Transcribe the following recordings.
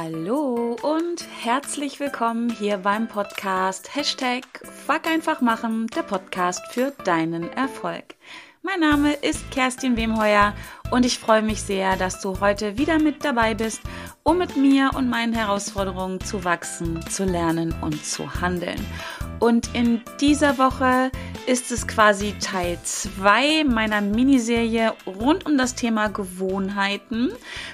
Hallo und herzlich willkommen hier beim Podcast Hashtag Fuck einfach machen, der Podcast für deinen Erfolg. Mein Name ist Kerstin Wemheuer und ich freue mich sehr, dass du heute wieder mit dabei bist, um mit mir und meinen Herausforderungen zu wachsen, zu lernen und zu handeln. Und in dieser Woche ist es quasi Teil 2 meiner Miniserie rund um das Thema Gewohnheiten.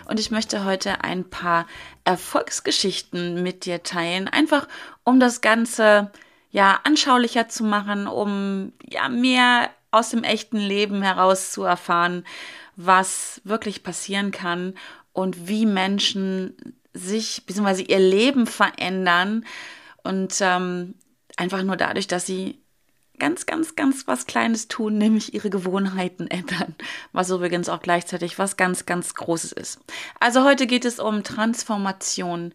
Und ich möchte heute ein paar Erfolgsgeschichten mit dir teilen, einfach um das Ganze ja anschaulicher zu machen, um ja mehr aus dem echten Leben heraus zu erfahren, was wirklich passieren kann und wie Menschen sich bzw. ihr Leben verändern und ähm, einfach nur dadurch, dass sie ganz, ganz, ganz was Kleines tun, nämlich ihre Gewohnheiten ändern, was übrigens auch gleichzeitig was ganz, ganz Großes ist. Also heute geht es um Transformation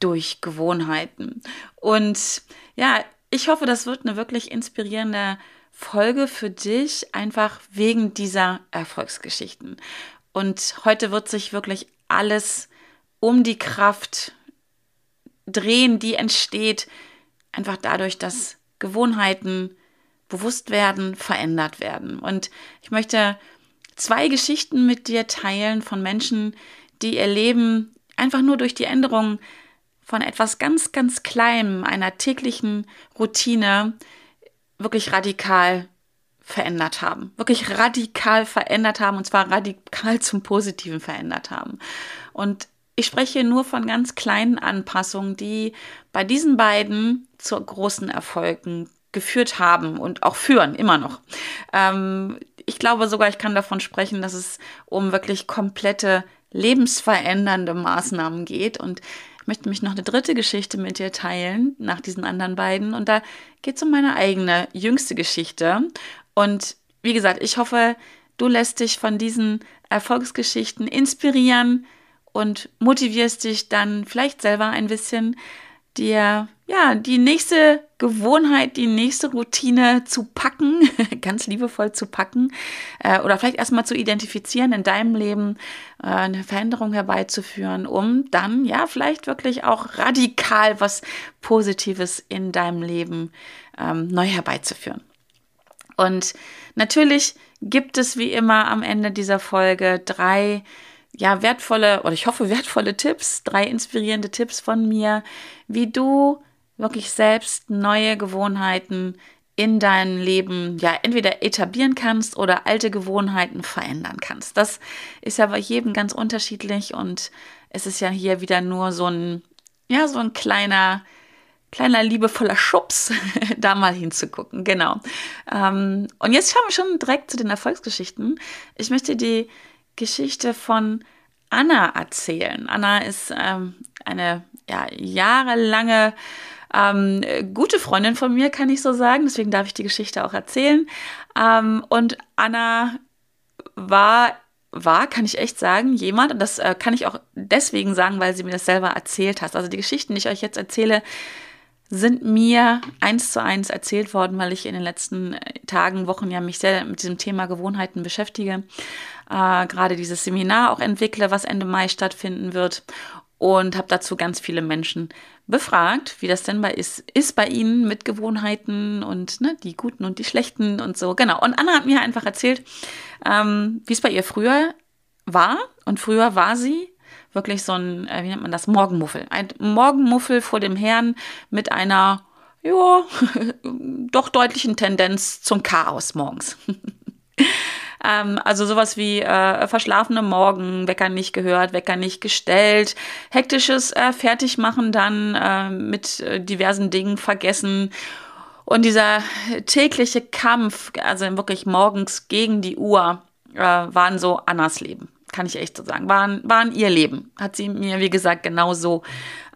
durch Gewohnheiten. Und ja, ich hoffe, das wird eine wirklich inspirierende Folge für dich, einfach wegen dieser Erfolgsgeschichten. Und heute wird sich wirklich alles um die Kraft drehen, die entsteht, einfach dadurch, dass Gewohnheiten bewusst werden, verändert werden. Und ich möchte zwei Geschichten mit dir teilen von Menschen, die ihr Leben einfach nur durch die Änderung von etwas ganz, ganz Kleinem, einer täglichen Routine, wirklich radikal verändert haben. Wirklich radikal verändert haben und zwar radikal zum Positiven verändert haben. Und ich spreche nur von ganz kleinen Anpassungen, die bei diesen beiden zu großen Erfolgen geführt haben und auch führen, immer noch. Ähm, ich glaube sogar, ich kann davon sprechen, dass es um wirklich komplette lebensverändernde Maßnahmen geht. Und möchte mich noch eine dritte Geschichte mit dir teilen, nach diesen anderen beiden. Und da geht es um meine eigene jüngste Geschichte. Und wie gesagt, ich hoffe, du lässt dich von diesen Erfolgsgeschichten inspirieren und motivierst dich dann vielleicht selber ein bisschen dir ja die nächste Gewohnheit, die nächste Routine zu packen, ganz liebevoll zu packen äh, oder vielleicht erstmal zu identifizieren in deinem Leben, äh, eine Veränderung herbeizuführen, um dann ja vielleicht wirklich auch radikal was Positives in deinem Leben ähm, neu herbeizuführen. Und natürlich gibt es wie immer am Ende dieser Folge drei ja, wertvolle oder ich hoffe wertvolle Tipps, drei inspirierende Tipps von mir, wie du wirklich selbst neue Gewohnheiten in deinem Leben ja entweder etablieren kannst oder alte Gewohnheiten verändern kannst. Das ist ja bei jedem ganz unterschiedlich und es ist ja hier wieder nur so ein ja so ein kleiner kleiner liebevoller Schubs, da mal hinzugucken. Genau. Ähm, und jetzt schauen wir schon direkt zu den Erfolgsgeschichten. Ich möchte die Geschichte von Anna erzählen. Anna ist ähm, eine ja, jahrelange ähm, gute Freundin von mir, kann ich so sagen. Deswegen darf ich die Geschichte auch erzählen. Ähm, und Anna war, war, kann ich echt sagen, jemand, und das äh, kann ich auch deswegen sagen, weil sie mir das selber erzählt hat. Also die Geschichten, die ich euch jetzt erzähle, sind mir eins zu eins erzählt worden, weil ich in den letzten äh, Tagen, Wochen ja mich sehr mit diesem Thema Gewohnheiten beschäftige. Äh, gerade dieses Seminar auch entwickle, was Ende Mai stattfinden wird. Und habe dazu ganz viele Menschen befragt, wie das denn bei ist, ist bei ihnen mit Gewohnheiten und ne, die guten und die schlechten und so. Genau. Und Anna hat mir einfach erzählt, ähm, wie es bei ihr früher war. Und früher war sie wirklich so ein, äh, wie nennt man das, Morgenmuffel. Ein Morgenmuffel vor dem Herrn mit einer, ja, doch deutlichen Tendenz zum Chaos morgens. ähm, also sowas wie äh, verschlafene Morgen, Wecker nicht gehört, Wecker nicht gestellt, hektisches äh, Fertigmachen dann äh, mit diversen Dingen vergessen. Und dieser tägliche Kampf, also wirklich morgens gegen die Uhr, äh, waren so Annas Leben kann ich echt so sagen, waren, waren ihr Leben. Hat sie mir, wie gesagt, genau so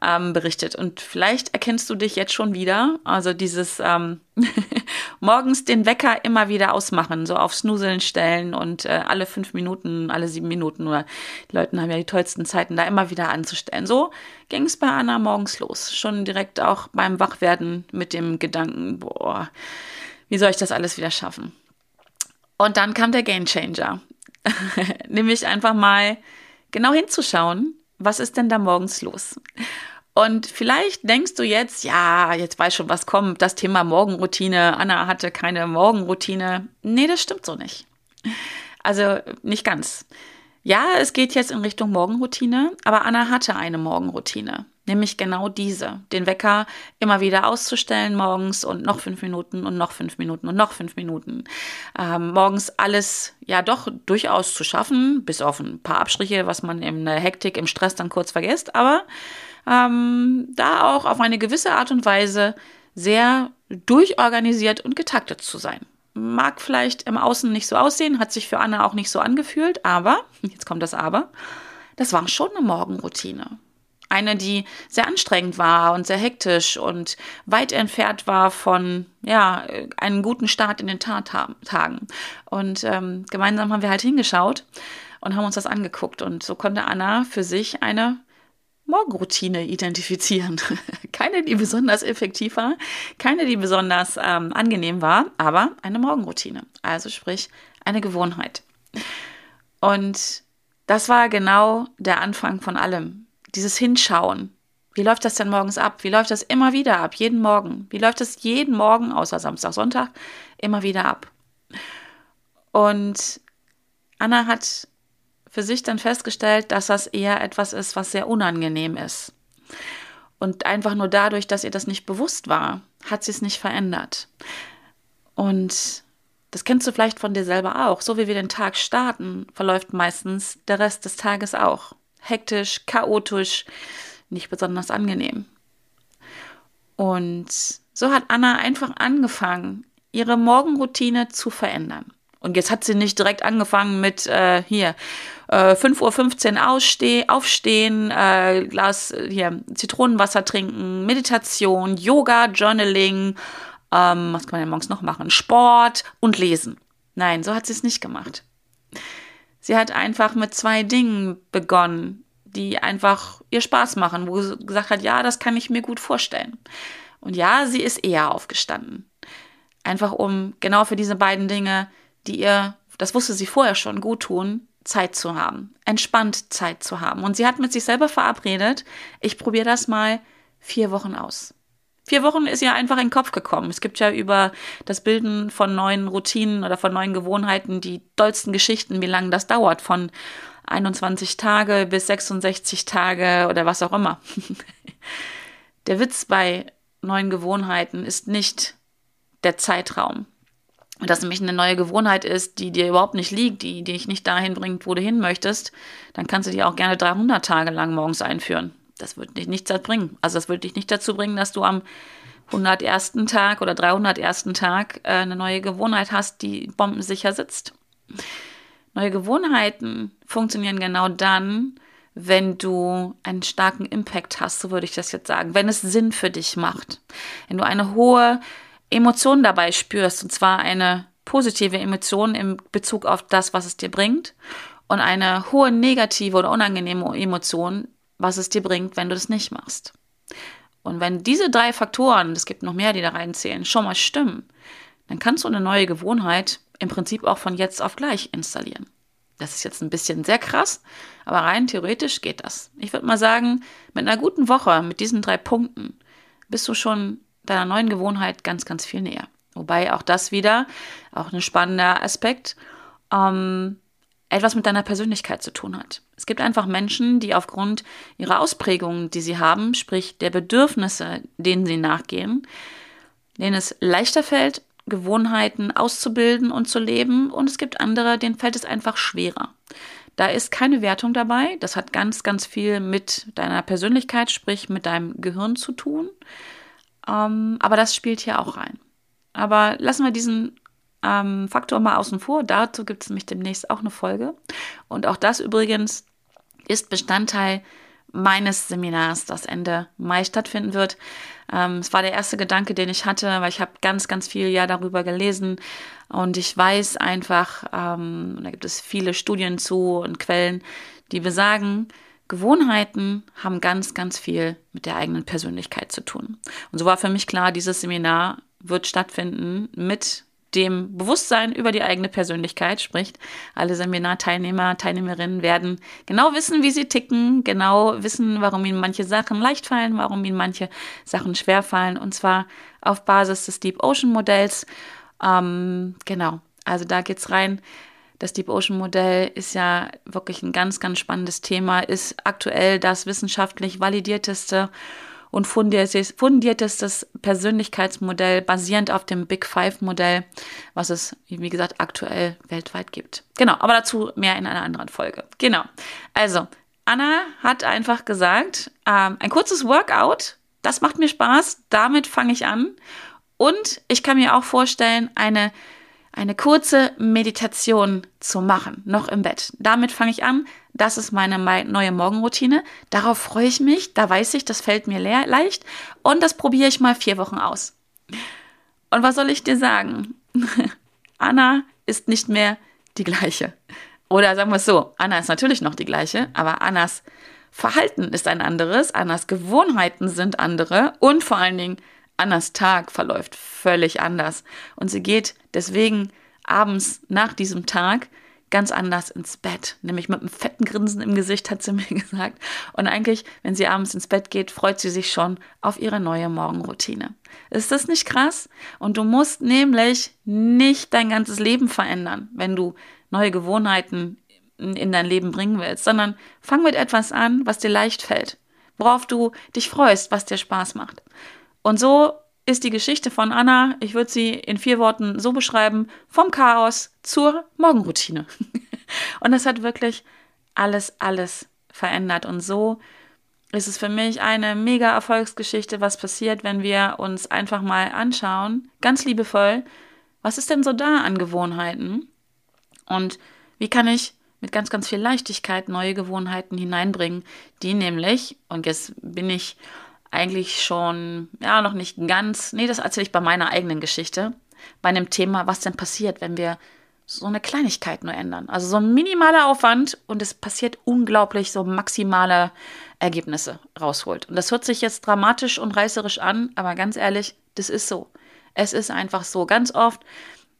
ähm, berichtet. Und vielleicht erkennst du dich jetzt schon wieder. Also dieses ähm, morgens den Wecker immer wieder ausmachen, so auf Snuseln stellen und äh, alle fünf Minuten, alle sieben Minuten oder die Leute haben ja die tollsten Zeiten, da immer wieder anzustellen. So ging es bei Anna morgens los. Schon direkt auch beim Wachwerden mit dem Gedanken, boah, wie soll ich das alles wieder schaffen? Und dann kam der Game Changer. Nämlich einfach mal genau hinzuschauen, Was ist denn da morgens los? Und vielleicht denkst du jetzt, ja, jetzt weiß schon, was kommt, das Thema Morgenroutine. Anna hatte keine Morgenroutine. Nee, das stimmt so nicht. Also nicht ganz. Ja, es geht jetzt in Richtung Morgenroutine, aber Anna hatte eine Morgenroutine. Nämlich genau diese, den Wecker immer wieder auszustellen morgens und noch fünf Minuten und noch fünf Minuten und noch fünf Minuten. Ähm, morgens alles ja doch durchaus zu schaffen, bis auf ein paar Abstriche, was man in der Hektik, im Stress dann kurz vergisst, aber ähm, da auch auf eine gewisse Art und Weise sehr durchorganisiert und getaktet zu sein. Mag vielleicht im Außen nicht so aussehen, hat sich für Anna auch nicht so angefühlt, aber, jetzt kommt das Aber, das war schon eine Morgenroutine. Eine, die sehr anstrengend war und sehr hektisch und weit entfernt war von ja, einem guten Start in den Tagen. Und ähm, gemeinsam haben wir halt hingeschaut und haben uns das angeguckt. Und so konnte Anna für sich eine Morgenroutine identifizieren. keine, die besonders effektiv war, keine, die besonders ähm, angenehm war, aber eine Morgenroutine. Also sprich eine Gewohnheit. Und das war genau der Anfang von allem. Dieses Hinschauen. Wie läuft das denn morgens ab? Wie läuft das immer wieder ab? Jeden Morgen. Wie läuft das jeden Morgen, außer Samstag, Sonntag, immer wieder ab? Und Anna hat für sich dann festgestellt, dass das eher etwas ist, was sehr unangenehm ist. Und einfach nur dadurch, dass ihr das nicht bewusst war, hat sie es nicht verändert. Und das kennst du vielleicht von dir selber auch. So wie wir den Tag starten, verläuft meistens der Rest des Tages auch. Hektisch, chaotisch, nicht besonders angenehm. Und so hat Anna einfach angefangen, ihre Morgenroutine zu verändern. Und jetzt hat sie nicht direkt angefangen mit äh, hier äh, 5.15 Uhr aussteh, aufstehen, äh, Glas hier Zitronenwasser trinken, Meditation, Yoga, Journaling, ähm, was kann man denn morgens noch machen? Sport und Lesen. Nein, so hat sie es nicht gemacht. Sie hat einfach mit zwei Dingen begonnen, die einfach ihr Spaß machen, wo sie gesagt hat, ja, das kann ich mir gut vorstellen. Und ja, sie ist eher aufgestanden. Einfach um genau für diese beiden Dinge die ihr, das wusste sie vorher schon, gut tun, Zeit zu haben, entspannt Zeit zu haben. Und sie hat mit sich selber verabredet, ich probiere das mal vier Wochen aus. Vier Wochen ist ihr einfach in den Kopf gekommen. Es gibt ja über das Bilden von neuen Routinen oder von neuen Gewohnheiten die dollsten Geschichten, wie lange das dauert, von 21 Tage bis 66 Tage oder was auch immer. Der Witz bei neuen Gewohnheiten ist nicht der Zeitraum. Und das nämlich eine neue Gewohnheit ist, die dir überhaupt nicht liegt, die dich nicht dahin bringt, wo du hin möchtest, dann kannst du die auch gerne 300 Tage lang morgens einführen. Das wird dich nichts bringen. Also das wird dich nicht dazu bringen, dass du am 101. Tag oder 301. Tag äh, eine neue Gewohnheit hast, die bombensicher sitzt. Neue Gewohnheiten funktionieren genau dann, wenn du einen starken Impact hast, so würde ich das jetzt sagen, wenn es Sinn für dich macht. Wenn du eine hohe Emotion dabei spürst, und zwar eine positive Emotion im Bezug auf das, was es dir bringt, und eine hohe negative oder unangenehme Emotion, was es dir bringt, wenn du das nicht machst. Und wenn diese drei Faktoren, es gibt noch mehr, die da reinzählen, schon mal stimmen, dann kannst du eine neue Gewohnheit im Prinzip auch von jetzt auf gleich installieren. Das ist jetzt ein bisschen sehr krass, aber rein theoretisch geht das. Ich würde mal sagen, mit einer guten Woche, mit diesen drei Punkten, bist du schon deiner neuen Gewohnheit ganz, ganz viel näher. Wobei auch das wieder, auch ein spannender Aspekt, ähm, etwas mit deiner Persönlichkeit zu tun hat. Es gibt einfach Menschen, die aufgrund ihrer Ausprägungen, die sie haben, sprich der Bedürfnisse, denen sie nachgehen, denen es leichter fällt, Gewohnheiten auszubilden und zu leben. Und es gibt andere, denen fällt es einfach schwerer. Da ist keine Wertung dabei. Das hat ganz, ganz viel mit deiner Persönlichkeit, sprich mit deinem Gehirn zu tun. Ähm, aber das spielt hier auch rein. Aber lassen wir diesen ähm, Faktor mal außen vor. Dazu gibt es nämlich demnächst auch eine Folge. Und auch das übrigens ist Bestandteil meines Seminars, das Ende Mai stattfinden wird. Ähm, es war der erste Gedanke, den ich hatte, weil ich habe ganz, ganz viel ja darüber gelesen und ich weiß einfach, ähm, da gibt es viele Studien zu und Quellen, die besagen, Gewohnheiten haben ganz, ganz viel mit der eigenen Persönlichkeit zu tun. Und so war für mich klar, dieses Seminar wird stattfinden mit dem Bewusstsein über die eigene Persönlichkeit spricht. Alle Seminarteilnehmer, Teilnehmerinnen werden genau wissen, wie sie ticken, genau wissen, warum ihnen manche Sachen leicht fallen, warum ihnen manche Sachen schwer fallen. Und zwar auf Basis des Deep Ocean Modells. Ähm, genau, also da geht's rein. Das Deep Ocean Modell ist ja wirklich ein ganz, ganz spannendes Thema, ist aktuell das wissenschaftlich validierteste und fundiertestes Persönlichkeitsmodell basierend auf dem Big Five Modell, was es, wie gesagt, aktuell weltweit gibt. Genau, aber dazu mehr in einer anderen Folge. Genau. Also, Anna hat einfach gesagt, ähm, ein kurzes Workout, das macht mir Spaß, damit fange ich an. Und ich kann mir auch vorstellen, eine eine kurze Meditation zu machen, noch im Bett. Damit fange ich an. Das ist meine neue Morgenroutine. Darauf freue ich mich. Da weiß ich, das fällt mir leicht. Und das probiere ich mal vier Wochen aus. Und was soll ich dir sagen? Anna ist nicht mehr die gleiche. Oder sagen wir es so, Anna ist natürlich noch die gleiche, aber Annas Verhalten ist ein anderes, Annas Gewohnheiten sind andere und vor allen Dingen Annas Tag verläuft völlig anders. Und sie geht deswegen abends nach diesem Tag ganz anders ins Bett, nämlich mit einem fetten Grinsen im Gesicht, hat sie mir gesagt. Und eigentlich, wenn sie abends ins Bett geht, freut sie sich schon auf ihre neue Morgenroutine. Ist das nicht krass? Und du musst nämlich nicht dein ganzes Leben verändern, wenn du neue Gewohnheiten in dein Leben bringen willst, sondern fang mit etwas an, was dir leicht fällt, worauf du dich freust, was dir Spaß macht. Und so ist die Geschichte von Anna, ich würde sie in vier Worten so beschreiben, vom Chaos zur Morgenroutine. und das hat wirklich alles, alles verändert. Und so ist es für mich eine mega Erfolgsgeschichte, was passiert, wenn wir uns einfach mal anschauen, ganz liebevoll, was ist denn so da an Gewohnheiten? Und wie kann ich mit ganz, ganz viel Leichtigkeit neue Gewohnheiten hineinbringen, die nämlich, und jetzt bin ich eigentlich schon, ja, noch nicht ganz, nee, das erzähle ich bei meiner eigenen Geschichte, bei einem Thema, was denn passiert, wenn wir so eine Kleinigkeit nur ändern. Also so ein minimaler Aufwand und es passiert unglaublich so maximale Ergebnisse rausholt. Und das hört sich jetzt dramatisch und reißerisch an, aber ganz ehrlich, das ist so. Es ist einfach so. Ganz oft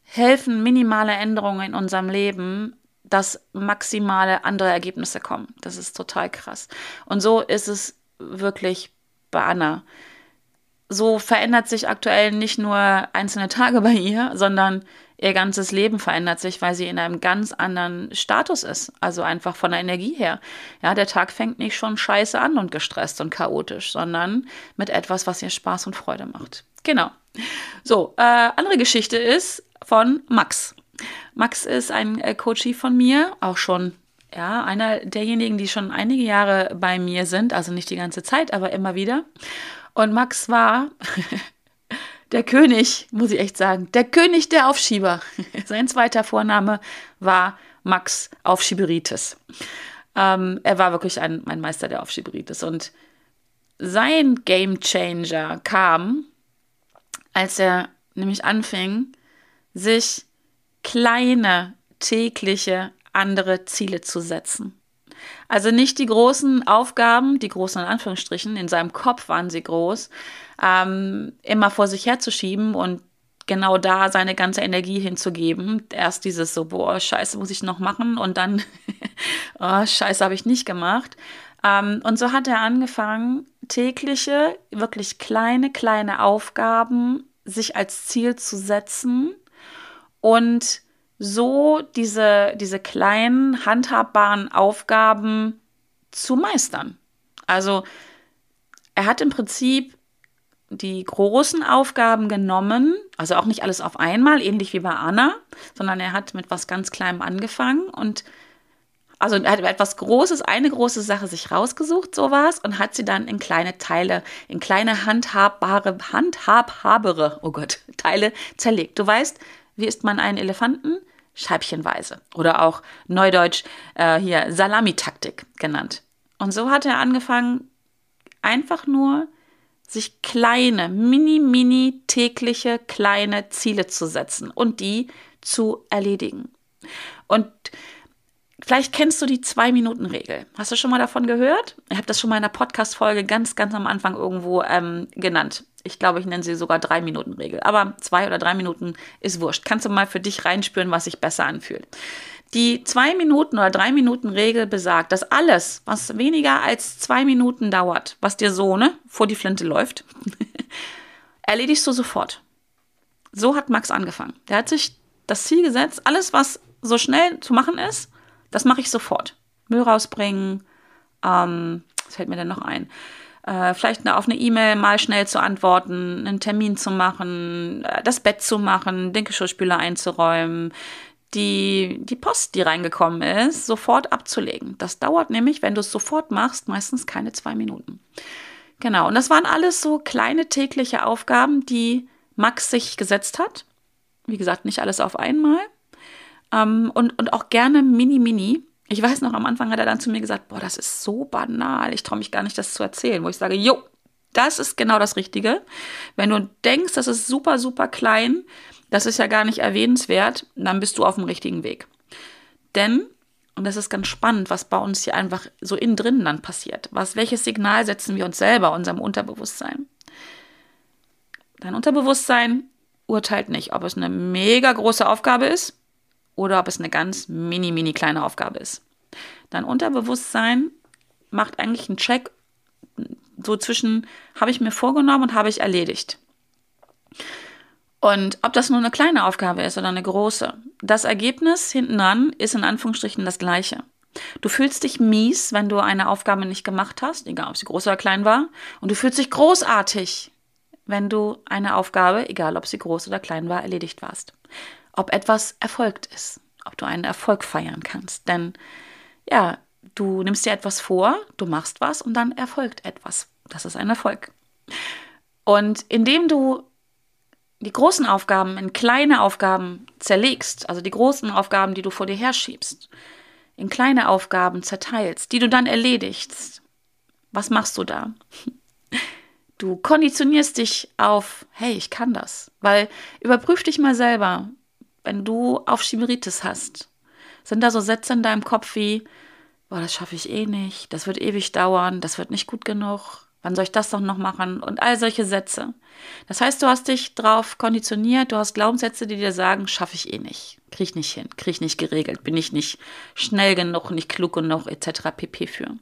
helfen minimale Änderungen in unserem Leben, dass maximale andere Ergebnisse kommen. Das ist total krass. Und so ist es wirklich bei Anna. So verändert sich aktuell nicht nur einzelne Tage bei ihr, sondern ihr ganzes Leben verändert sich, weil sie in einem ganz anderen Status ist. Also einfach von der Energie her. Ja, der Tag fängt nicht schon scheiße an und gestresst und chaotisch, sondern mit etwas, was ihr Spaß und Freude macht. Genau. So, äh, andere Geschichte ist von Max. Max ist ein äh, Coachie von mir, auch schon ja, einer derjenigen, die schon einige Jahre bei mir sind, also nicht die ganze Zeit, aber immer wieder. Und Max war der König, muss ich echt sagen, der König der Aufschieber. Sein zweiter Vorname war Max Aufschieberitis. Ähm, er war wirklich ein, ein Meister der Aufschieberitis. Und sein Game Changer kam, als er nämlich anfing, sich kleine tägliche andere Ziele zu setzen. Also nicht die großen Aufgaben, die großen in Anführungsstrichen, in seinem Kopf waren sie groß, ähm, immer vor sich herzuschieben und genau da seine ganze Energie hinzugeben. Erst dieses so, boah, scheiße, muss ich noch machen und dann, oh, scheiße, habe ich nicht gemacht. Ähm, und so hat er angefangen, tägliche, wirklich kleine, kleine Aufgaben sich als Ziel zu setzen und so diese, diese kleinen, handhabbaren Aufgaben zu meistern. Also er hat im Prinzip die großen Aufgaben genommen, also auch nicht alles auf einmal, ähnlich wie bei Anna, sondern er hat mit was ganz Kleinem angefangen und also er hat etwas Großes, eine große Sache sich rausgesucht, sowas, und hat sie dann in kleine Teile, in kleine handhabbare, handhabhabere, oh Gott, Teile zerlegt. Du weißt, wie isst man einen Elefanten? Scheibchenweise oder auch neudeutsch äh, hier Salamitaktik genannt. Und so hat er angefangen, einfach nur sich kleine, mini, mini tägliche kleine Ziele zu setzen und die zu erledigen. Und vielleicht kennst du die Zwei-Minuten-Regel. Hast du schon mal davon gehört? Ich habe das schon mal in einer Podcast-Folge ganz, ganz am Anfang irgendwo ähm, genannt. Ich glaube, ich nenne sie sogar drei Minuten Regel. Aber zwei oder drei Minuten ist wurscht. Kannst du mal für dich reinspüren, was sich besser anfühlt. Die zwei Minuten oder drei Minuten Regel besagt, dass alles, was weniger als zwei Minuten dauert, was dir so ne, vor die Flinte läuft, erledigst du sofort. So hat Max angefangen. Der hat sich das Ziel gesetzt, alles, was so schnell zu machen ist, das mache ich sofort. Müll rausbringen, ähm, was fällt mir denn noch ein? Äh, vielleicht auf eine E-Mail mal schnell zu antworten, einen Termin zu machen, äh, das Bett zu machen, den Geschirrspüler einzuräumen, die, die Post, die reingekommen ist, sofort abzulegen. Das dauert nämlich, wenn du es sofort machst, meistens keine zwei Minuten. Genau, und das waren alles so kleine tägliche Aufgaben, die Max sich gesetzt hat. Wie gesagt, nicht alles auf einmal. Ähm, und, und auch gerne mini, mini. Ich weiß noch, am Anfang hat er dann zu mir gesagt, boah, das ist so banal, ich traue mich gar nicht, das zu erzählen. Wo ich sage, jo, das ist genau das Richtige. Wenn du denkst, das ist super, super klein, das ist ja gar nicht erwähnenswert, dann bist du auf dem richtigen Weg. Denn, und das ist ganz spannend, was bei uns hier einfach so innen drin dann passiert. Was, welches Signal setzen wir uns selber, unserem Unterbewusstsein? Dein Unterbewusstsein urteilt nicht, ob es eine mega große Aufgabe ist oder ob es eine ganz mini, mini kleine Aufgabe ist. Dein Unterbewusstsein macht eigentlich einen Check so zwischen, habe ich mir vorgenommen und habe ich erledigt. Und ob das nur eine kleine Aufgabe ist oder eine große, das Ergebnis hinten dran ist in Anführungsstrichen das gleiche. Du fühlst dich mies, wenn du eine Aufgabe nicht gemacht hast, egal ob sie groß oder klein war, und du fühlst dich großartig, wenn du eine Aufgabe, egal ob sie groß oder klein war, erledigt warst. Ob etwas erfolgt ist, ob du einen Erfolg feiern kannst. Denn ja, du nimmst dir etwas vor, du machst was und dann erfolgt etwas. Das ist ein Erfolg. Und indem du die großen Aufgaben in kleine Aufgaben zerlegst, also die großen Aufgaben, die du vor dir herschiebst, in kleine Aufgaben zerteilst, die du dann erledigst, was machst du da? Du konditionierst dich auf, hey, ich kann das. Weil überprüf dich mal selber, wenn du auf Schimeritis hast. Sind da so Sätze in deinem Kopf wie, boah, das schaffe ich eh nicht, das wird ewig dauern, das wird nicht gut genug, Wann soll ich das doch noch machen? Und all solche Sätze. Das heißt, du hast dich drauf konditioniert, du hast Glaubenssätze, die dir sagen, schaffe ich eh nicht, kriege ich nicht hin, kriege ich nicht geregelt, bin ich nicht schnell genug, nicht klug genug, etc. pp. für.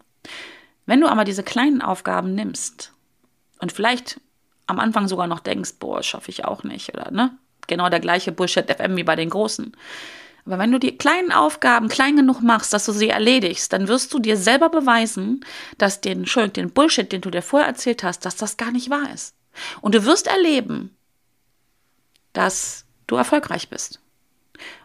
Wenn du aber diese kleinen Aufgaben nimmst und vielleicht am Anfang sogar noch denkst, boah, schaffe ich auch nicht, oder ne? Genau der gleiche Bullshit FM wie bei den Großen. Aber wenn du die kleinen Aufgaben klein genug machst, dass du sie erledigst, dann wirst du dir selber beweisen, dass den, den Bullshit, den du dir vorher erzählt hast, dass das gar nicht wahr ist. Und du wirst erleben, dass du erfolgreich bist.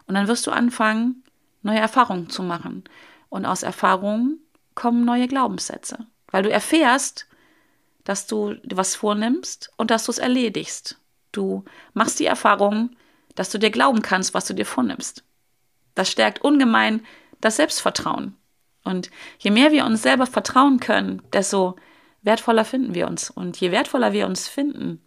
Und dann wirst du anfangen, neue Erfahrungen zu machen. Und aus Erfahrungen kommen neue Glaubenssätze. Weil du erfährst, dass du was vornimmst und dass du es erledigst. Du machst die Erfahrung, dass du dir glauben kannst, was du dir vornimmst. Das stärkt ungemein das Selbstvertrauen. Und je mehr wir uns selber vertrauen können, desto wertvoller finden wir uns. Und je wertvoller wir uns finden,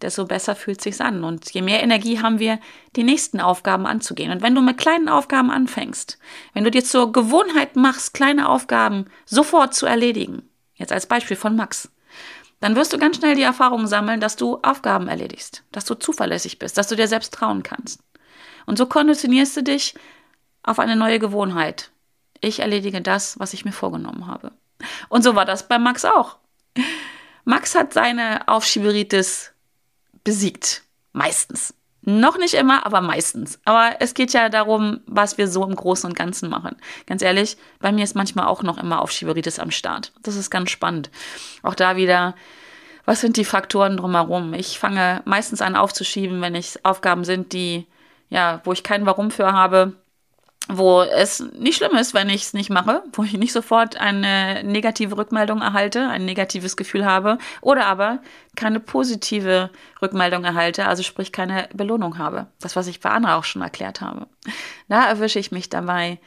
desto besser fühlt sich's an. Und je mehr Energie haben wir, die nächsten Aufgaben anzugehen. Und wenn du mit kleinen Aufgaben anfängst, wenn du dir zur Gewohnheit machst, kleine Aufgaben sofort zu erledigen, jetzt als Beispiel von Max, dann wirst du ganz schnell die Erfahrung sammeln, dass du Aufgaben erledigst, dass du zuverlässig bist, dass du dir selbst trauen kannst. Und so konditionierst du dich auf eine neue Gewohnheit. Ich erledige das, was ich mir vorgenommen habe. Und so war das bei Max auch. Max hat seine Aufschieberitis besiegt. Meistens. Noch nicht immer, aber meistens. Aber es geht ja darum, was wir so im Großen und Ganzen machen. Ganz ehrlich, bei mir ist manchmal auch noch immer Aufschieberitis am Start. Das ist ganz spannend. Auch da wieder, was sind die Faktoren drumherum? Ich fange meistens an aufzuschieben, wenn es Aufgaben sind, die, ja, wo ich kein Warum für habe wo es nicht schlimm ist, wenn ich es nicht mache, wo ich nicht sofort eine negative Rückmeldung erhalte, ein negatives Gefühl habe oder aber keine positive Rückmeldung erhalte, also sprich keine Belohnung habe. Das, was ich bei Anna auch schon erklärt habe. Da erwische ich mich dabei,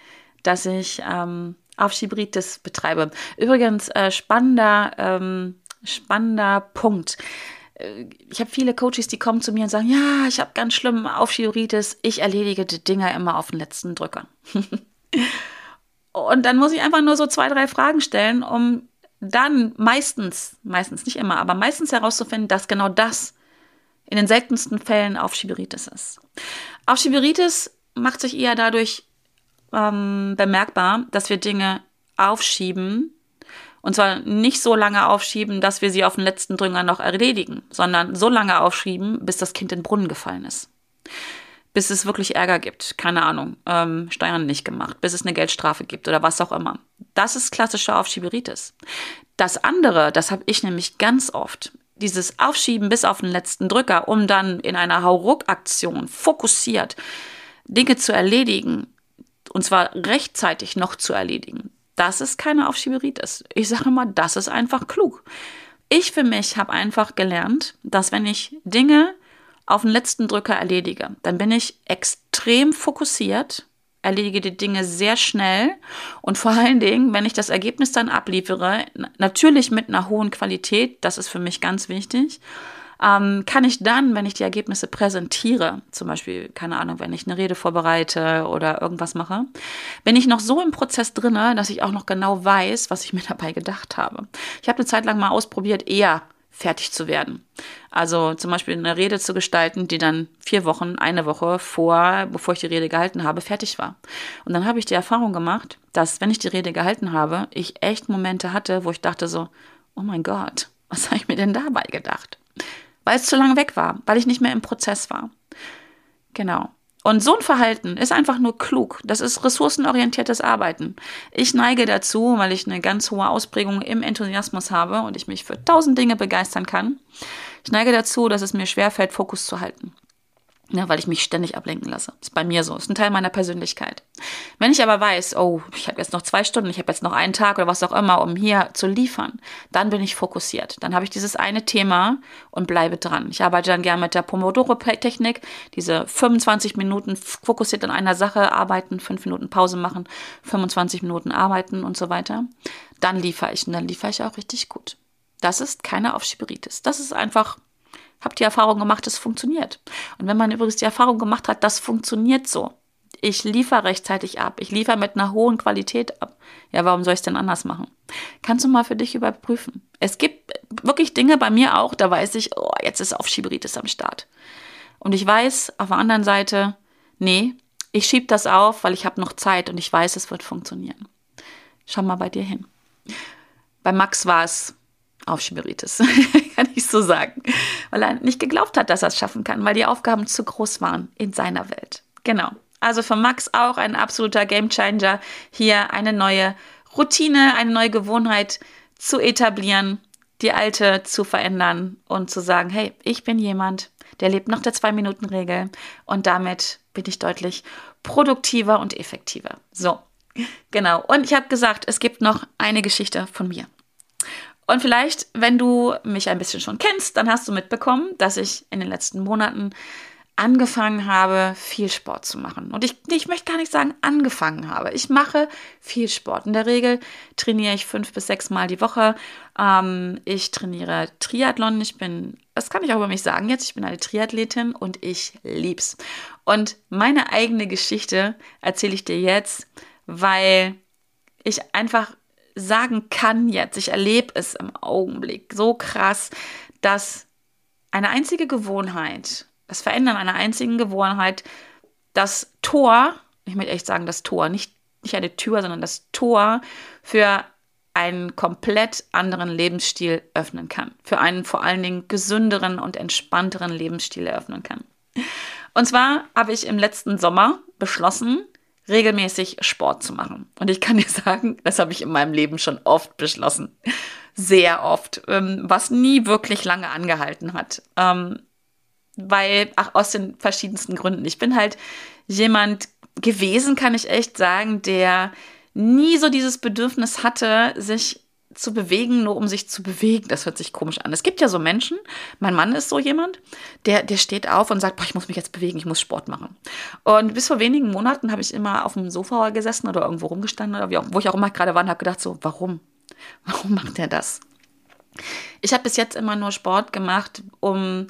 dass ich ähm, Aufschiebritis betreibe. Übrigens, äh, spannender, ähm, spannender Punkt ich habe viele Coaches, die kommen zu mir und sagen, ja, ich habe ganz schlimm Aufschioritis, ich erledige die Dinger immer auf den letzten Drücker. und dann muss ich einfach nur so zwei, drei Fragen stellen, um dann meistens, meistens nicht immer, aber meistens herauszufinden, dass genau das in den seltensten Fällen Aufschieberitis ist. Aufschieberitis macht sich eher dadurch ähm, bemerkbar, dass wir Dinge aufschieben, und zwar nicht so lange aufschieben, dass wir sie auf den letzten Drünger noch erledigen, sondern so lange aufschieben, bis das Kind in den Brunnen gefallen ist. Bis es wirklich Ärger gibt, keine Ahnung, ähm, Steuern nicht gemacht, bis es eine Geldstrafe gibt oder was auch immer. Das ist klassische Aufschieberitis. Das andere, das habe ich nämlich ganz oft, dieses Aufschieben bis auf den letzten Drücker, um dann in einer Hauruck-Aktion fokussiert Dinge zu erledigen, und zwar rechtzeitig noch zu erledigen das ist keine Aufschieberitis. Ich sage mal, das ist einfach klug. Ich für mich habe einfach gelernt, dass wenn ich Dinge auf den letzten Drücker erledige, dann bin ich extrem fokussiert, erledige die Dinge sehr schnell und vor allen Dingen, wenn ich das Ergebnis dann abliefere, natürlich mit einer hohen Qualität, das ist für mich ganz wichtig, ähm, kann ich dann, wenn ich die Ergebnisse präsentiere, zum Beispiel, keine Ahnung, wenn ich eine Rede vorbereite oder irgendwas mache, bin ich noch so im Prozess drinne, dass ich auch noch genau weiß, was ich mir dabei gedacht habe. Ich habe eine Zeit lang mal ausprobiert, eher fertig zu werden. Also zum Beispiel eine Rede zu gestalten, die dann vier Wochen, eine Woche vor, bevor ich die Rede gehalten habe, fertig war. Und dann habe ich die Erfahrung gemacht, dass wenn ich die Rede gehalten habe, ich echt Momente hatte, wo ich dachte so, oh mein Gott, was habe ich mir denn dabei gedacht? Weil es zu lange weg war, weil ich nicht mehr im Prozess war. Genau. Und so ein Verhalten ist einfach nur klug. Das ist ressourcenorientiertes Arbeiten. Ich neige dazu, weil ich eine ganz hohe Ausprägung im Enthusiasmus habe und ich mich für tausend Dinge begeistern kann. Ich neige dazu, dass es mir schwerfällt, Fokus zu halten. Ja, weil ich mich ständig ablenken lasse. Ist bei mir so. Ist ein Teil meiner Persönlichkeit. Wenn ich aber weiß, oh, ich habe jetzt noch zwei Stunden, ich habe jetzt noch einen Tag oder was auch immer, um hier zu liefern, dann bin ich fokussiert. Dann habe ich dieses eine Thema und bleibe dran. Ich arbeite dann gerne mit der Pomodoro-Technik, diese 25 Minuten fokussiert an einer Sache arbeiten, 5 Minuten Pause machen, 25 Minuten arbeiten und so weiter. Dann liefere ich und dann liefere ich auch richtig gut. Das ist keine Aufschieberitis. Das ist einfach habe die Erfahrung gemacht, es funktioniert. Und wenn man übrigens die Erfahrung gemacht hat, das funktioniert so. Ich liefere rechtzeitig ab. Ich liefere mit einer hohen Qualität ab. Ja, warum soll ich es denn anders machen? Kannst du mal für dich überprüfen. Es gibt wirklich Dinge bei mir auch, da weiß ich, oh, jetzt ist Aufschieberitis am Start. Und ich weiß auf der anderen Seite, nee, ich schiebe das auf, weil ich habe noch Zeit und ich weiß, es wird funktionieren. Schau mal bei dir hin. Bei Max war es Aufschieberitis, kann ich so sagen, weil er nicht geglaubt hat, dass er es schaffen kann, weil die Aufgaben zu groß waren in seiner Welt. Genau. Also für Max auch ein absoluter Gamechanger, hier eine neue Routine, eine neue Gewohnheit zu etablieren, die alte zu verändern und zu sagen, hey, ich bin jemand, der lebt nach der Zwei-Minuten-Regel und damit bin ich deutlich produktiver und effektiver. So, genau. Und ich habe gesagt, es gibt noch eine Geschichte von mir. Und vielleicht, wenn du mich ein bisschen schon kennst, dann hast du mitbekommen, dass ich in den letzten Monaten angefangen habe, viel Sport zu machen. Und ich, ich möchte gar nicht sagen, angefangen habe. Ich mache viel Sport. In der Regel trainiere ich fünf bis sechs Mal die Woche. Ähm, ich trainiere Triathlon. Ich bin, das kann ich auch über mich sagen jetzt, ich bin eine Triathletin und ich lieb's. Und meine eigene Geschichte erzähle ich dir jetzt, weil ich einfach sagen kann jetzt, ich erlebe es im Augenblick so krass, dass eine einzige Gewohnheit, das Verändern einer einzigen Gewohnheit, das Tor, ich möchte echt sagen, das Tor, nicht, nicht eine Tür, sondern das Tor für einen komplett anderen Lebensstil öffnen kann. Für einen vor allen Dingen gesünderen und entspannteren Lebensstil eröffnen kann. Und zwar habe ich im letzten Sommer beschlossen, regelmäßig Sport zu machen. Und ich kann dir sagen, das habe ich in meinem Leben schon oft beschlossen. Sehr oft. Ähm, was nie wirklich lange angehalten hat. Ähm, weil, ach, aus den verschiedensten Gründen. Ich bin halt jemand gewesen, kann ich echt sagen, der nie so dieses Bedürfnis hatte, sich zu bewegen, nur um sich zu bewegen. Das hört sich komisch an. Es gibt ja so Menschen, mein Mann ist so jemand, der, der steht auf und sagt, boah, ich muss mich jetzt bewegen, ich muss Sport machen. Und bis vor wenigen Monaten habe ich immer auf dem Sofa gesessen oder irgendwo rumgestanden oder auch, wo ich auch immer gerade war und habe gedacht so, warum? Warum macht der das? Ich habe bis jetzt immer nur Sport gemacht, um,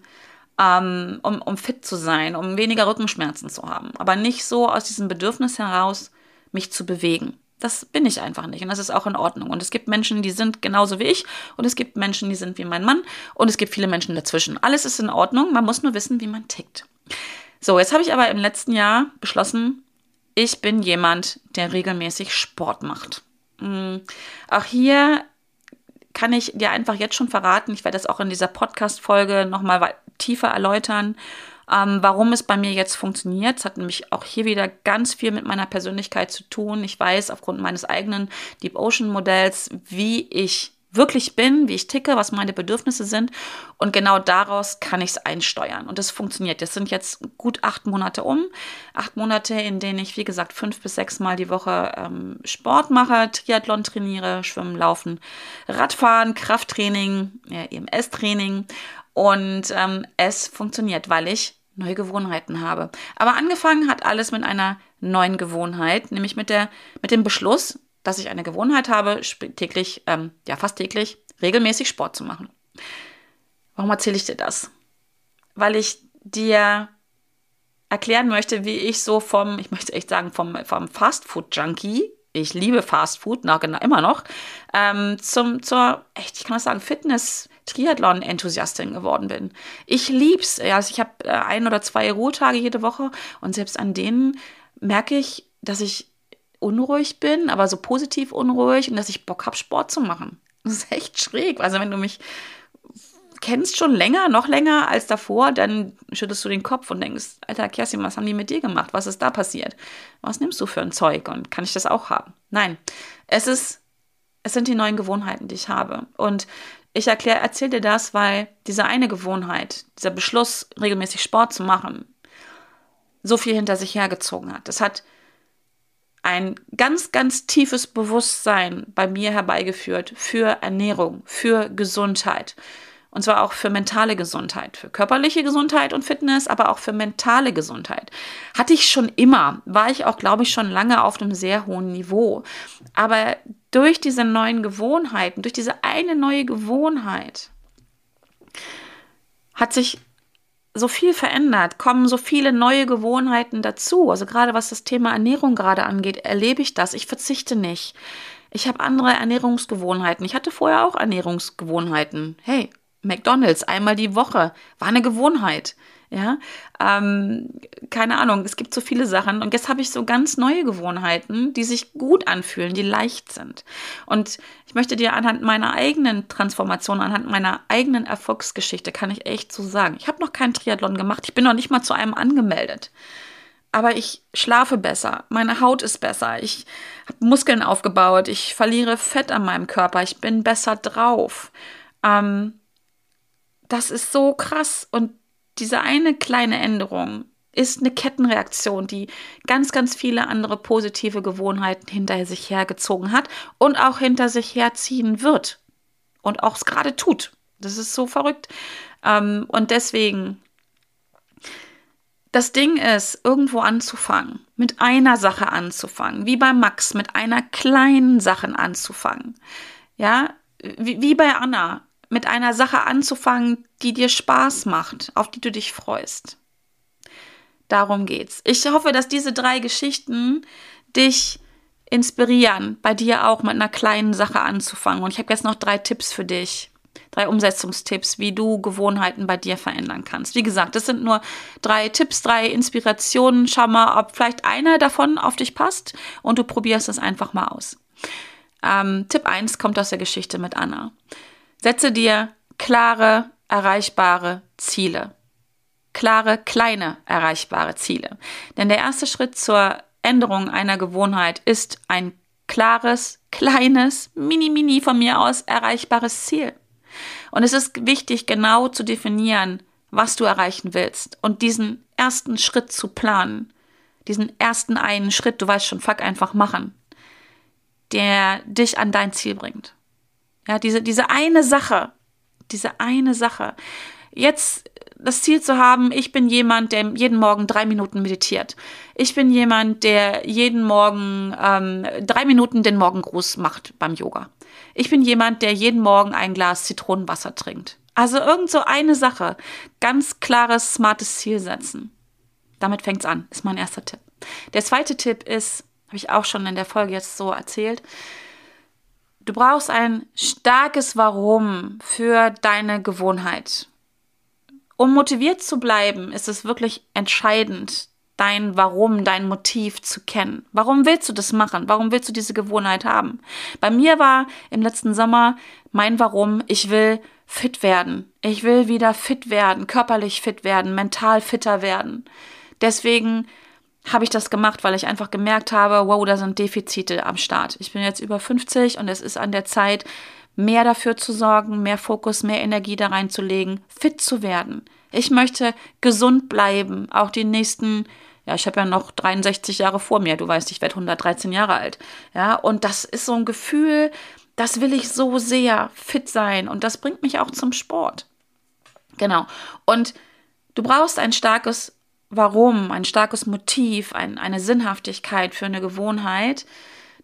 ähm, um, um fit zu sein, um weniger Rückenschmerzen zu haben. Aber nicht so aus diesem Bedürfnis heraus, mich zu bewegen. Das bin ich einfach nicht und das ist auch in Ordnung. Und es gibt Menschen, die sind genauso wie ich und es gibt Menschen, die sind wie mein Mann und es gibt viele Menschen dazwischen. Alles ist in Ordnung, man muss nur wissen, wie man tickt. So, jetzt habe ich aber im letzten Jahr beschlossen, ich bin jemand, der regelmäßig Sport macht. Hm, auch hier kann ich dir einfach jetzt schon verraten, ich werde das auch in dieser Podcast-Folge nochmal tiefer erläutern ähm, warum es bei mir jetzt funktioniert. Es hat nämlich auch hier wieder ganz viel mit meiner Persönlichkeit zu tun. Ich weiß aufgrund meines eigenen Deep Ocean Modells, wie ich wirklich bin, wie ich ticke, was meine Bedürfnisse sind. Und genau daraus kann ich es einsteuern. Und das funktioniert. Das sind jetzt gut acht Monate um. Acht Monate, in denen ich, wie gesagt, fünf bis sechs Mal die Woche ähm, Sport mache, Triathlon trainiere, Schwimmen, Laufen, Radfahren, Krafttraining, äh, EMS-Training. Und ähm, es funktioniert, weil ich neue Gewohnheiten habe. Aber angefangen hat alles mit einer neuen Gewohnheit, nämlich mit, der, mit dem Beschluss, dass ich eine Gewohnheit habe, täglich, ähm, ja fast täglich, regelmäßig Sport zu machen. Warum erzähle ich dir das? Weil ich dir erklären möchte, wie ich so vom, ich möchte echt sagen, vom, vom Fastfood-Junkie, ich liebe Fastfood, na, genau, immer noch, ähm, zum, zur, echt, ich kann das sagen, Fitness- Triathlon-Enthusiastin geworden bin. Ich lieb's. Ja, also ich habe äh, ein oder zwei Ruhetage jede Woche und selbst an denen merke ich, dass ich unruhig bin, aber so positiv unruhig und dass ich Bock habe, Sport zu machen. Das ist echt schräg. Also wenn du mich kennst schon länger, noch länger als davor, dann schüttest du den Kopf und denkst, Alter, Kerstin, was haben die mit dir gemacht? Was ist da passiert? Was nimmst du für ein Zeug? Und kann ich das auch haben? Nein, es ist, es sind die neuen Gewohnheiten, die ich habe. Und ich erkläre, erzähle dir das, weil diese eine Gewohnheit, dieser Beschluss, regelmäßig Sport zu machen, so viel hinter sich hergezogen hat. Das hat ein ganz, ganz tiefes Bewusstsein bei mir herbeigeführt für Ernährung, für Gesundheit. Und zwar auch für mentale Gesundheit, für körperliche Gesundheit und Fitness, aber auch für mentale Gesundheit. Hatte ich schon immer, war ich auch, glaube ich, schon lange auf einem sehr hohen Niveau. Aber durch diese neuen Gewohnheiten, durch diese eine neue Gewohnheit, hat sich so viel verändert, kommen so viele neue Gewohnheiten dazu. Also gerade was das Thema Ernährung gerade angeht, erlebe ich das. Ich verzichte nicht. Ich habe andere Ernährungsgewohnheiten. Ich hatte vorher auch Ernährungsgewohnheiten. Hey, McDonald's einmal die Woche war eine Gewohnheit. Ja, ähm, keine Ahnung, es gibt so viele Sachen und jetzt habe ich so ganz neue Gewohnheiten, die sich gut anfühlen, die leicht sind. Und ich möchte dir anhand meiner eigenen Transformation, anhand meiner eigenen Erfolgsgeschichte, kann ich echt so sagen, ich habe noch keinen Triathlon gemacht, ich bin noch nicht mal zu einem angemeldet. Aber ich schlafe besser, meine Haut ist besser, ich habe Muskeln aufgebaut, ich verliere Fett an meinem Körper, ich bin besser drauf. Ähm, das ist so krass. Und diese eine kleine Änderung ist eine Kettenreaktion, die ganz, ganz viele andere positive Gewohnheiten hinter sich hergezogen hat und auch hinter sich herziehen wird. Und auch es gerade tut. Das ist so verrückt. Ähm, und deswegen, das Ding ist, irgendwo anzufangen, mit einer Sache anzufangen, wie bei Max, mit einer kleinen Sache anzufangen. Ja, wie, wie bei Anna, mit einer Sache anzufangen, die dir Spaß macht, auf die du dich freust. Darum geht's. Ich hoffe, dass diese drei Geschichten dich inspirieren, bei dir auch mit einer kleinen Sache anzufangen. Und ich habe jetzt noch drei Tipps für dich. Drei Umsetzungstipps, wie du Gewohnheiten bei dir verändern kannst. Wie gesagt, das sind nur drei Tipps, drei Inspirationen. Schau mal, ob vielleicht einer davon auf dich passt und du probierst es einfach mal aus. Ähm, Tipp 1 kommt aus der Geschichte mit Anna. Setze dir klare, erreichbare Ziele. Klare, kleine, erreichbare Ziele. Denn der erste Schritt zur Änderung einer Gewohnheit ist ein klares, kleines, mini, mini von mir aus erreichbares Ziel. Und es ist wichtig, genau zu definieren, was du erreichen willst und diesen ersten Schritt zu planen. Diesen ersten einen Schritt, du weißt schon, fuck einfach machen, der dich an dein Ziel bringt. Ja, diese, diese eine Sache, diese eine Sache. Jetzt das Ziel zu haben, ich bin jemand, der jeden Morgen drei Minuten meditiert. Ich bin jemand, der jeden Morgen ähm, drei Minuten den Morgengruß macht beim Yoga. Ich bin jemand, der jeden Morgen ein Glas Zitronenwasser trinkt. Also irgend so eine Sache. Ganz klares, smartes Ziel setzen. Damit fängt's an, ist mein erster Tipp. Der zweite Tipp ist, Habe ich auch schon in der Folge jetzt so erzählt. Du brauchst ein starkes Warum für deine Gewohnheit. Um motiviert zu bleiben, ist es wirklich entscheidend, dein Warum, dein Motiv zu kennen. Warum willst du das machen? Warum willst du diese Gewohnheit haben? Bei mir war im letzten Sommer mein Warum, ich will fit werden. Ich will wieder fit werden, körperlich fit werden, mental fitter werden. Deswegen habe ich das gemacht, weil ich einfach gemerkt habe, wow, da sind Defizite am Start. Ich bin jetzt über 50 und es ist an der Zeit, mehr dafür zu sorgen, mehr Fokus, mehr Energie da reinzulegen, fit zu werden. Ich möchte gesund bleiben, auch die nächsten, ja, ich habe ja noch 63 Jahre vor mir, du weißt, ich werde 113 Jahre alt. Ja, und das ist so ein Gefühl, das will ich so sehr fit sein und das bringt mich auch zum Sport. Genau. Und du brauchst ein starkes Warum, ein starkes Motiv, ein, eine Sinnhaftigkeit für eine Gewohnheit,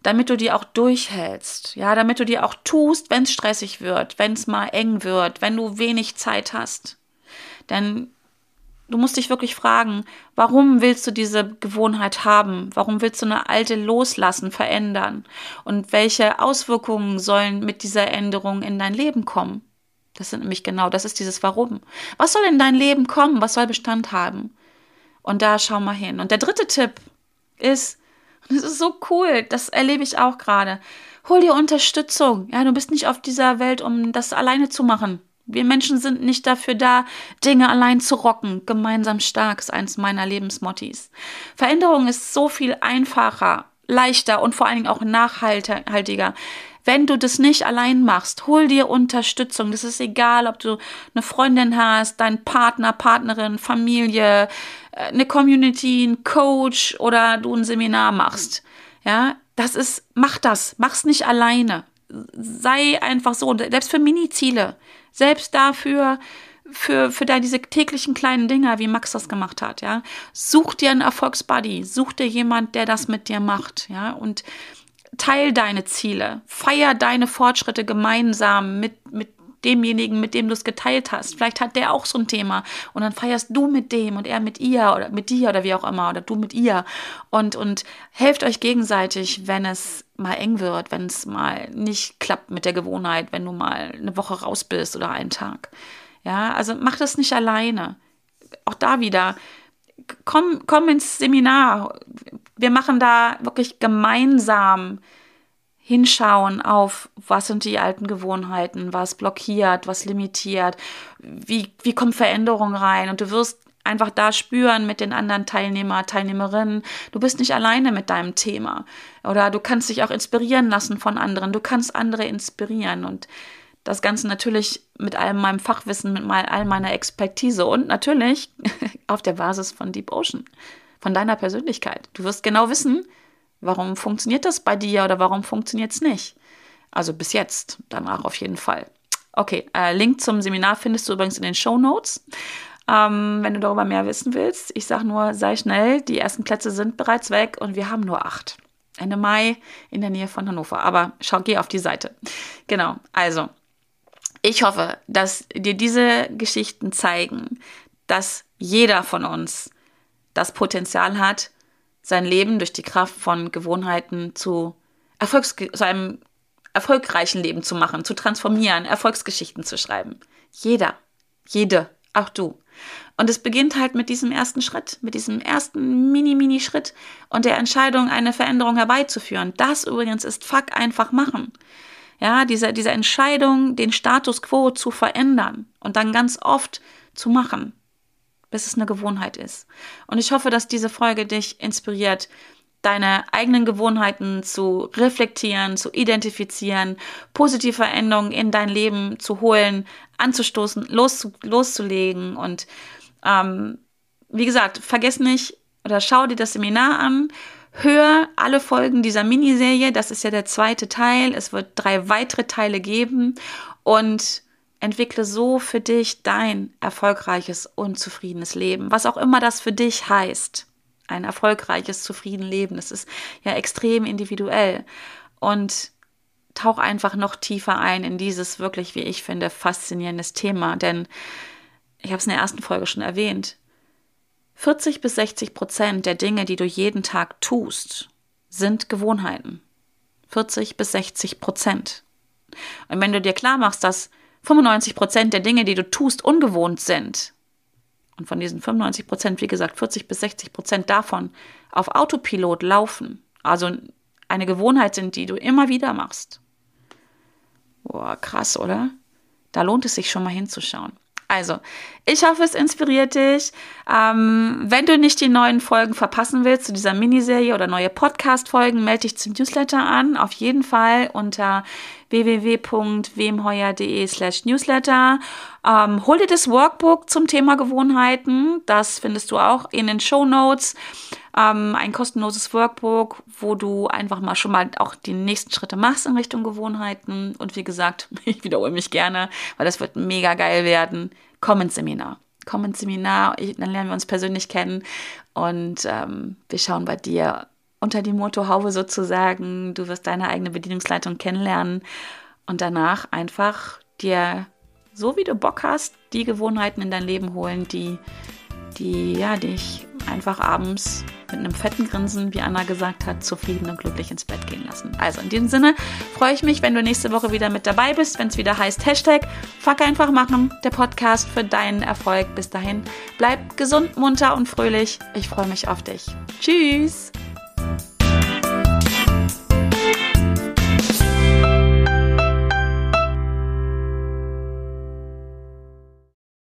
damit du die auch durchhältst. Ja, damit du die auch tust, wenn es stressig wird, wenn es mal eng wird, wenn du wenig Zeit hast. Denn du musst dich wirklich fragen, warum willst du diese Gewohnheit haben? Warum willst du eine alte loslassen, verändern? Und welche Auswirkungen sollen mit dieser Änderung in dein Leben kommen? Das sind nämlich genau, das ist dieses Warum. Was soll in dein Leben kommen? Was soll Bestand haben? Und da schau mal hin. Und der dritte Tipp ist, das ist so cool, das erlebe ich auch gerade. Hol dir Unterstützung. Ja, du bist nicht auf dieser Welt, um das alleine zu machen. Wir Menschen sind nicht dafür da, Dinge allein zu rocken. Gemeinsam stark ist eins meiner Lebensmottis. Veränderung ist so viel einfacher, leichter und vor allen Dingen auch nachhaltiger, wenn du das nicht allein machst, hol dir Unterstützung. Das ist egal, ob du eine Freundin hast, deinen Partner, Partnerin, Familie, äh, eine Community, einen Coach oder du ein Seminar machst. Ja, das ist, mach das, mach's nicht alleine. Sei einfach so, selbst für Mini-Ziele, selbst dafür, für, für da diese täglichen kleinen Dinger, wie Max das gemacht hat, ja. Such dir einen Erfolgsbuddy, such dir jemand, der das mit dir macht, ja. Und teil deine Ziele, feier deine Fortschritte gemeinsam mit, mit demjenigen, mit dem du es geteilt hast. Vielleicht hat der auch so ein Thema und dann feierst du mit dem und er mit ihr oder mit dir oder wie auch immer oder du mit ihr und, und helft euch gegenseitig, wenn es mal eng wird, wenn es mal nicht klappt mit der Gewohnheit, wenn du mal eine Woche raus bist oder einen Tag. Ja, also mach das nicht alleine. Auch da wieder, komm, komm ins Seminar, wir machen da wirklich gemeinsam hinschauen auf, was sind die alten Gewohnheiten, was blockiert, was limitiert, wie, wie kommt Veränderung rein und du wirst einfach da spüren mit den anderen Teilnehmer, Teilnehmerinnen. Du bist nicht alleine mit deinem Thema. Oder du kannst dich auch inspirieren lassen von anderen. Du kannst andere inspirieren. Und das Ganze natürlich mit all meinem Fachwissen, mit all meiner Expertise und natürlich auf der Basis von Deep Ocean von deiner Persönlichkeit. Du wirst genau wissen, warum funktioniert das bei dir oder warum funktioniert es nicht. Also bis jetzt, danach auf jeden Fall. Okay, äh, Link zum Seminar findest du übrigens in den Show Notes. Ähm, wenn du darüber mehr wissen willst, ich sage nur, sei schnell, die ersten Plätze sind bereits weg und wir haben nur acht. Ende Mai in der Nähe von Hannover. Aber schau, geh auf die Seite. Genau, also, ich hoffe, dass dir diese Geschichten zeigen, dass jeder von uns das Potenzial hat, sein Leben durch die Kraft von Gewohnheiten zu, Erfolgs zu einem erfolgreichen Leben zu machen, zu transformieren, Erfolgsgeschichten zu schreiben. Jeder, jede, auch du. Und es beginnt halt mit diesem ersten Schritt, mit diesem ersten Mini-Mini-Schritt und der Entscheidung, eine Veränderung herbeizuführen. Das übrigens ist Fuck einfach machen. Ja, diese, diese Entscheidung, den Status quo zu verändern und dann ganz oft zu machen bis es eine Gewohnheit ist. Und ich hoffe, dass diese Folge dich inspiriert, deine eigenen Gewohnheiten zu reflektieren, zu identifizieren, positive Veränderungen in dein Leben zu holen, anzustoßen, loszu loszulegen. Und ähm, wie gesagt, vergiss nicht oder schau dir das Seminar an. Hör alle Folgen dieser Miniserie. Das ist ja der zweite Teil. Es wird drei weitere Teile geben. Und Entwickle so für dich dein erfolgreiches, unzufriedenes Leben, was auch immer das für dich heißt. Ein erfolgreiches, zufriedenes Leben. Das ist ja extrem individuell. Und tauch einfach noch tiefer ein in dieses wirklich, wie ich finde, faszinierendes Thema. Denn ich habe es in der ersten Folge schon erwähnt. 40 bis 60 Prozent der Dinge, die du jeden Tag tust, sind Gewohnheiten. 40 bis 60 Prozent. Und wenn du dir klar machst, dass 95 Prozent der Dinge, die du tust, ungewohnt sind, und von diesen 95 Prozent, wie gesagt, 40 bis 60 Prozent davon auf Autopilot laufen, also eine Gewohnheit sind, die du immer wieder machst. Boah, krass, oder? Da lohnt es sich schon mal hinzuschauen. Also, ich hoffe, es inspiriert dich. Ähm, wenn du nicht die neuen Folgen verpassen willst zu dieser Miniserie oder neue Podcast-Folgen, melde dich zum Newsletter an. Auf jeden Fall unter www.wemheuer.de slash newsletter. Ähm, hol dir das Workbook zum Thema Gewohnheiten. Das findest du auch in den Show Notes. Ähm, ein kostenloses Workbook, wo du einfach mal schon mal auch die nächsten Schritte machst in Richtung Gewohnheiten. Und wie gesagt, ich wiederhole mich gerne, weil das wird mega geil werden. Komm ins Seminar. Komm ins Seminar, ich, dann lernen wir uns persönlich kennen und ähm, wir schauen bei dir unter die Motorhaube sozusagen. Du wirst deine eigene Bedienungsleitung kennenlernen und danach einfach dir, so wie du Bock hast, die Gewohnheiten in dein Leben holen, die, die ja, dich einfach abends mit einem fetten Grinsen, wie Anna gesagt hat, zufrieden und glücklich ins Bett gehen lassen. Also in diesem Sinne freue ich mich, wenn du nächste Woche wieder mit dabei bist, wenn es wieder heißt Hashtag Fuck einfach machen, der Podcast für deinen Erfolg. Bis dahin, bleib gesund, munter und fröhlich. Ich freue mich auf dich. Tschüss!